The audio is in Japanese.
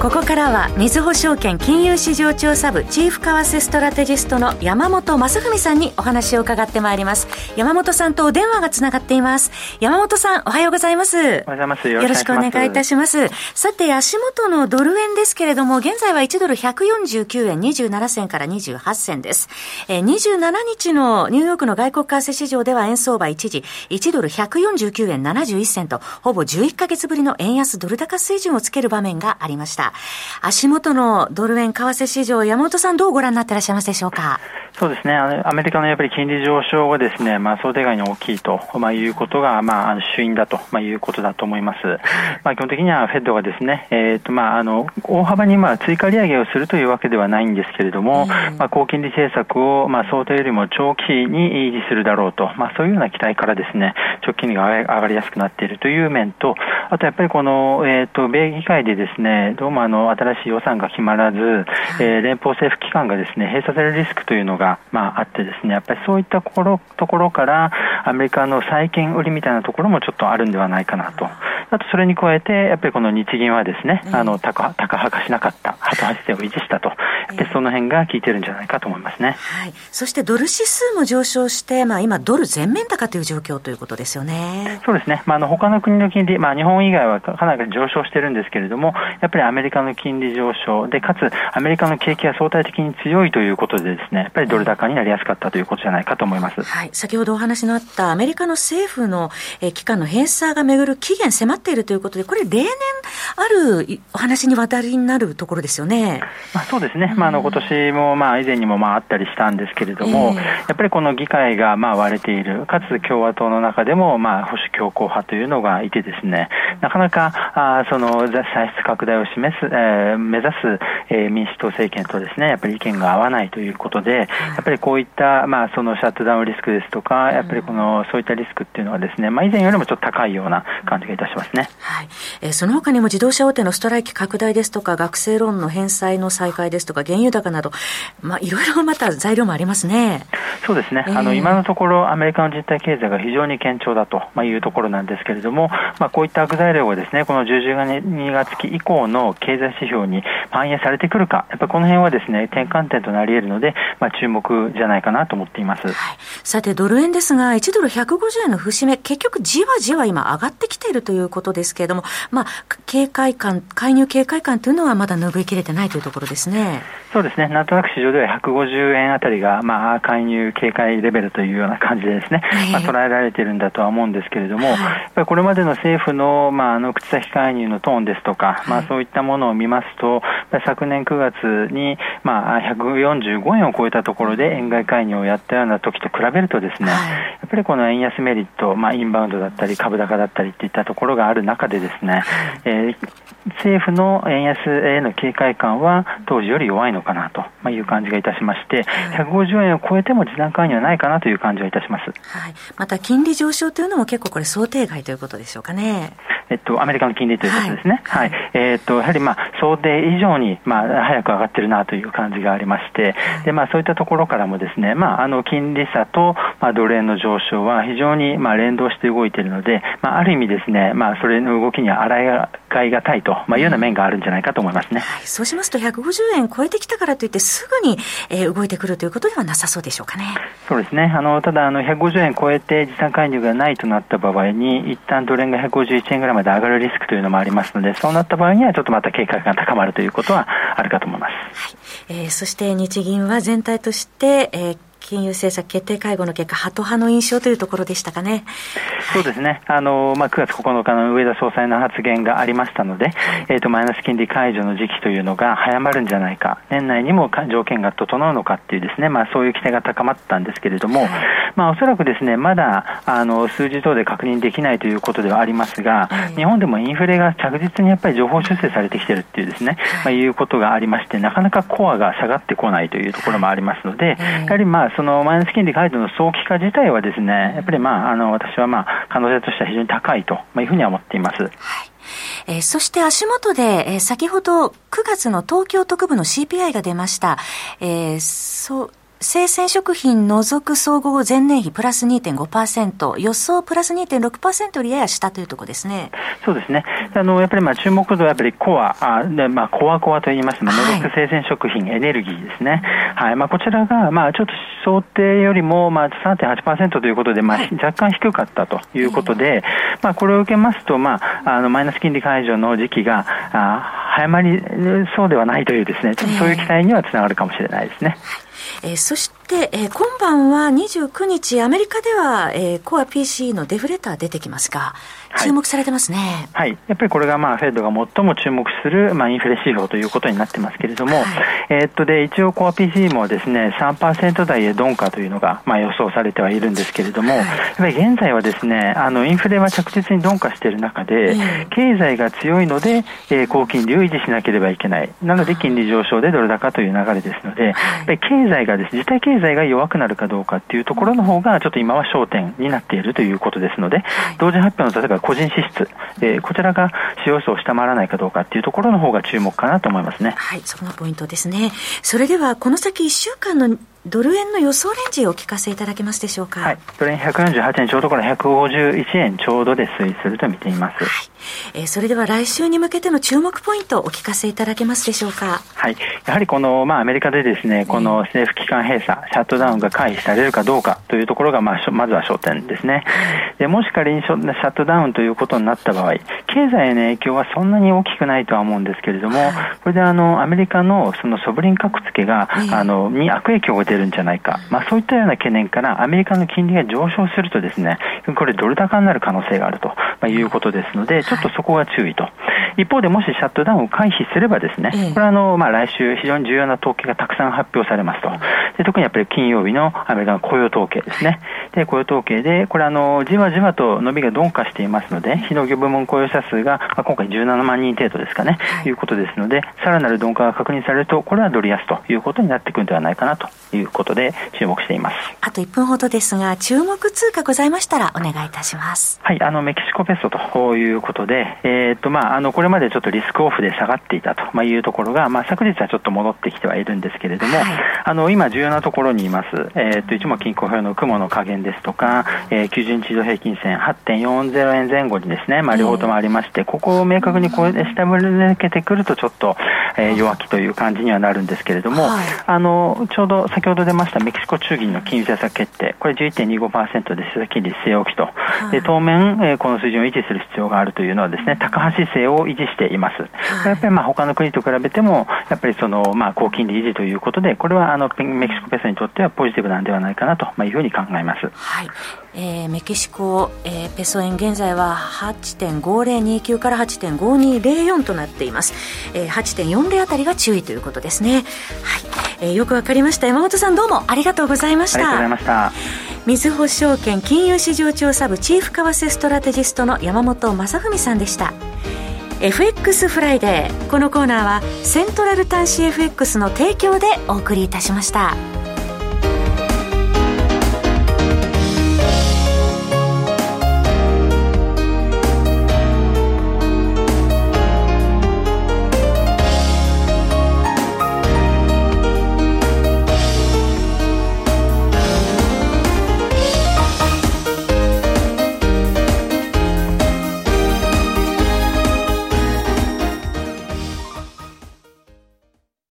ここからは、みずほ証券金融市場調査部チーフ為替ストラテジストの山本雅文さんにお話を伺ってまいります。山本さんとお電話がつながっています。山本さん、おはようございます。おはようございます。よろしくお願いいたします。さて、足元のドル円ですけれども、現在は1ドル149円27銭から28銭です。えー、27日のニューヨークの外国為替市場では円相場一時1ドル149円71銭と、ほぼ11ヶ月ぶりの円安ドル高水準をつける場面がありました。足元のドル円為替市場、山本さんどうご覧になっていらっしゃいますでしょうか？そうですね。アメリカのやっぱり金利上昇がですね、まあ想定外に大きいと、まあ、いうことが、まあ、主因だと、まあ、いうことだと思います。まあ、基本的にはフェッドがですね、えっ、ー、と、まあ、あの、大幅にまあ追加利上げをするというわけではないんですけれども、まあ、高金利政策を、まあ、想定よりも長期に維持するだろうと、まあ、そういうような期待からですね、直近利が上がりやすくなっているという面と、あとやっぱりこの、えっ、ー、と、米議会でですね、どうもあの、新しい予算が決まらず、えー、連邦政府機関がですね、閉鎖されるリスクというのが、まあ、あってですね、やっぱりそういったところところから、アメリカの債券売りみたいなところもちょっとあるんではないかなと。あとそれに加えて、やっぱりこの日銀はですね、あの、高、高派化しなかった、鳩八線を維持したと。で、その辺が効いてるんじゃないかと思いますね。はい。そしてドル指数も上昇して、まあ今、ドル全面高という状況ということですよね。そうですね。まあ、あの、他の国の金利、まあ、日本以外はかなり上昇してるんですけれども、やっぱりアメリカの金利上昇で、かつ、アメリカの景気が相対的に強いということでですね、やっぱりドル高になりやすかったということじゃないかと思います。はい。先ほどお話のあったアメリカの政府の、えー、機関の閉鎖がめぐる期限迫っているということで、これ例年あるお話に渡りになるところですよね。まあ、そうですね。まあ、あの、今年も、まあ、以前にも、まあ、あったりしたんですけれども、えー、やっぱりこの議会が、まあ、割れている、かつ共和党の中でも、まあ、保守強硬派というのがいてですね、なかなか、あその、歳出拡大を示す、えー、目指す、えー、民主党政権とですね、やっぱり意見が合わないということで、やっぱりこういった、まあ、そのシャットダウンリスクですとか、やっぱりこの、そういったリスクっていうのはですね、まあ、以前よりもちょっと高いような感じがいたしますね。はい。えー、その他にも自動車大手のストライキ拡大ですとか、学生ローンの返済の再開ですとか、原油高など、まあ、いろいろまた材料もありますね。そうですね。えー、あの、今のところ、アメリカの実体経済が非常に堅調だと、まあ、いうところなんですけれども、まあ、こういった悪材料がですね、この10、月期以降の経済指標に反映されてくるか、やっぱりこの辺はですね、転換点となり得るので、まあ、注目じゃないかなと思っています。はい、さて、ドル円ですが、1ドル150円の節目、結局じわじわ今上がってきているということですけれども、まあ、警戒感、介入警戒感というのはまだ拭いきれてないというところですね。そうですね。なんとなく市場では150円あたりが、まあ、介入警戒レベルというような感じでですね、まあ、捉えられているんだとは思うんですけれども、やっぱりこれまでの政府の、まあ、あの、口先介入のトーンですとか、まあ、そういったものを見ますと、昨年9月に、まあ、145円を超えたところで円買い介入をやったような時と比べるとですね、やっぱりこの円安メリット、まあ、インバウンドだったり株高だったりっていったところがある中でですね、えー、政府の円安への警戒感は当時より弱いのかなという感じがいたしまして、150円を超えても時段階にはないかなという感じがいたします。はい。また金利上昇というのも結構これ想定外ということでしょうかね。えっと、アメリカの金利ということですね。はい。はい、えー、っと、やはりまあ、想定以上に、まあ、早く上がってるなという感じがありまして、で、まあ、そういったところからもですね、まあ、あの、金利差と、まあ、ドル円の上昇は非常に、まあ、連動して動いているので、まあ、ある意味ですね、まあ、それの動きには洗いがいがたいと、まあ、いうような面があるんじゃないかと思いますね。はい。そうしますと、150円超えてきたからといって、すぐに、えー、動いてくるということではなさそうでしょうかね。そうですね。あの、ただ、あの、150円超えて時短介入がないとなった場合に、一旦ドル円が151円ぐらいまで上がるリスクというのもありますので、そうなった場合には、ちょっとまた警戒が高まるということはあるかと思います。はい。えー、そして日銀は全体として、えー金融政策決定会合の結果、ハト派の印象というところでしたかね。そうですね。あの、まあ、9月9日の上田総裁の発言がありましたので、えっ、ー、と、マイナス金利解除の時期というのが早まるんじゃないか、年内にも条件が整うのかっていうですね、まあ、そういう期待が高まったんですけれども、はい、まあ、おそらくですね、まだ、あの、数字等で確認できないということではありますが、はい、日本でもインフレが着実にやっぱり情報修正されてきてるっていうですね、まあ、いうことがありまして、なかなかコアが下がってこないというところもありますので、やはりまあ、そのマイナス金利解除の早期化自体はですね、やっぱりまあ、あの、私はまあ、可能性としては非常に高いというふうには思っています。はいえー、そして足元で、えー、先ほど9月の東京特部の CPI が出ました。えー、そう、生鮮食品除く総合前年比プラス2.5%、予想プラス2.6%よりやや下というところですね。そうですね。あの、やっぱりまあ注目度はやっぱりコア、あでまあコアコアと言いますま除く生鮮食品、エネルギーですね。はい。まあこちらが、まあちょっと想定よりもまあ3.8%ということで、まあ若干低かったということで、まあこれを受けますと、まあ、あの、マイナス金利解除の時期が、あ早まりそうではないというですね、そういう期待にはつながるかもしれないですね。えー、そして、えー、今晩は29日、アメリカでは、えー、コア PC のデフレター出てきますが、注目されてますね、はい、はい、やっぱりこれが、まあ、フェッドが最も注目する、まあ、インフレ指標ということになってますけれども、はい、えー、っとで一応、コア PC もですね3%台へ鈍化というのが、まあ、予想されてはいるんですけれども、はい、やっぱり現在はですねあのインフレは着実に鈍化している中で、経済が強いので、えー、高金利を維持しなければいけない、なので金利上昇でドル高という流れですので、やっぱり経済がです、ね、実体経済が弱くなるかどうかっていうところの方が、ちょっと今は焦点になっているということですので、同時発表の例えば個人支出、えー、こちらが使用数を下回らないかどうかっていうところの方が注目かなと思いますね。はい、そこがポイントですね。それでは、この先1週間のドル円の予想レンジをお聞かせいただけますでしょうか？はい。ドル円148円ちょうどから151円ちょうどで推移すると見ています。はい。えー、それでは来週に向けての注目ポイントをお聞かせいただけますでしょうか？はい。やはりこの、まあアメリカでですね、この政府機関閉鎖、シャットダウンが回避されるかどうかというところが、まあ、まずは焦点ですね。で、もし仮にシャットダウンということになった場合、経済への影響はそんなに大きくないとは思うんですけれども、これであの、アメリカのそのソブリン格付けが、あの、に悪影響が出るんじゃないか。まあ、そういったような懸念からアメリカの金利が上昇するとですね、これドル高になる可能性があるということですので、ちょっとそこが注意と。一方でもしシャットダウンを回避すればですね、これはあの、まあ、来週非常に重要な統計がたくさん発表されますと。で特にやっぱり金曜日のアメリカの雇用統計ですね。で、雇用統計で、これあの、じわじわと伸びが鈍化していますので、非農業部門雇用者数が、まあ、今回17万人程度ですかね、ということですので、さらなる鈍化が確認されると、これはドル安ということになってくるんではないかなということで、注目しています。あと1分ほどですが、注目通貨ございましたらお願いいたします。はい、あの、メキシコペソということで、えー、っと、まあ、あの、これまでちょっとリスクオフで下がっていたというところが、まあ、昨日はちょっと戻ってきてはいるんですけれども、はい、あの、今重要なところにいます、えー、っと、一目均衡表の雲の加減ですとか、えー、90日移動平均線8.40円前後にですね、まあ、両方ともありまして、ここを明確にこう下抜けてくるとちょっと、えー、弱気という感じにはなるんですけれども、はい、あの、ちょうど先ほど出ましたメキシコ中銀の金融政策決定、これ11.25%で政策金利据え置きと、はい、で当面、えー、この水準を維持する必要があるというのはですね、高橋姿勢を維持しています。はい、やっぱりまあ他の国と比べても、やっぱりその、まあ、高金利維持ということで、これはあのメキシコペソにとってはポジティブなんではないかなというふうに考えます。はい。えー、メキシコ、えー、ペソ円現在は8.5029から8.5204となっています、えー、8.40あたりが注意ということですね。はい、えー、よくわかりました。山本さんどうもありがとうございました。ありがとうございました。みずほ証券金融市場調査部チーフ為替ストラテジストの山本正文さんでした FX フライデーこのコーナーはセントラル端子 FX の提供でお送りいたしました。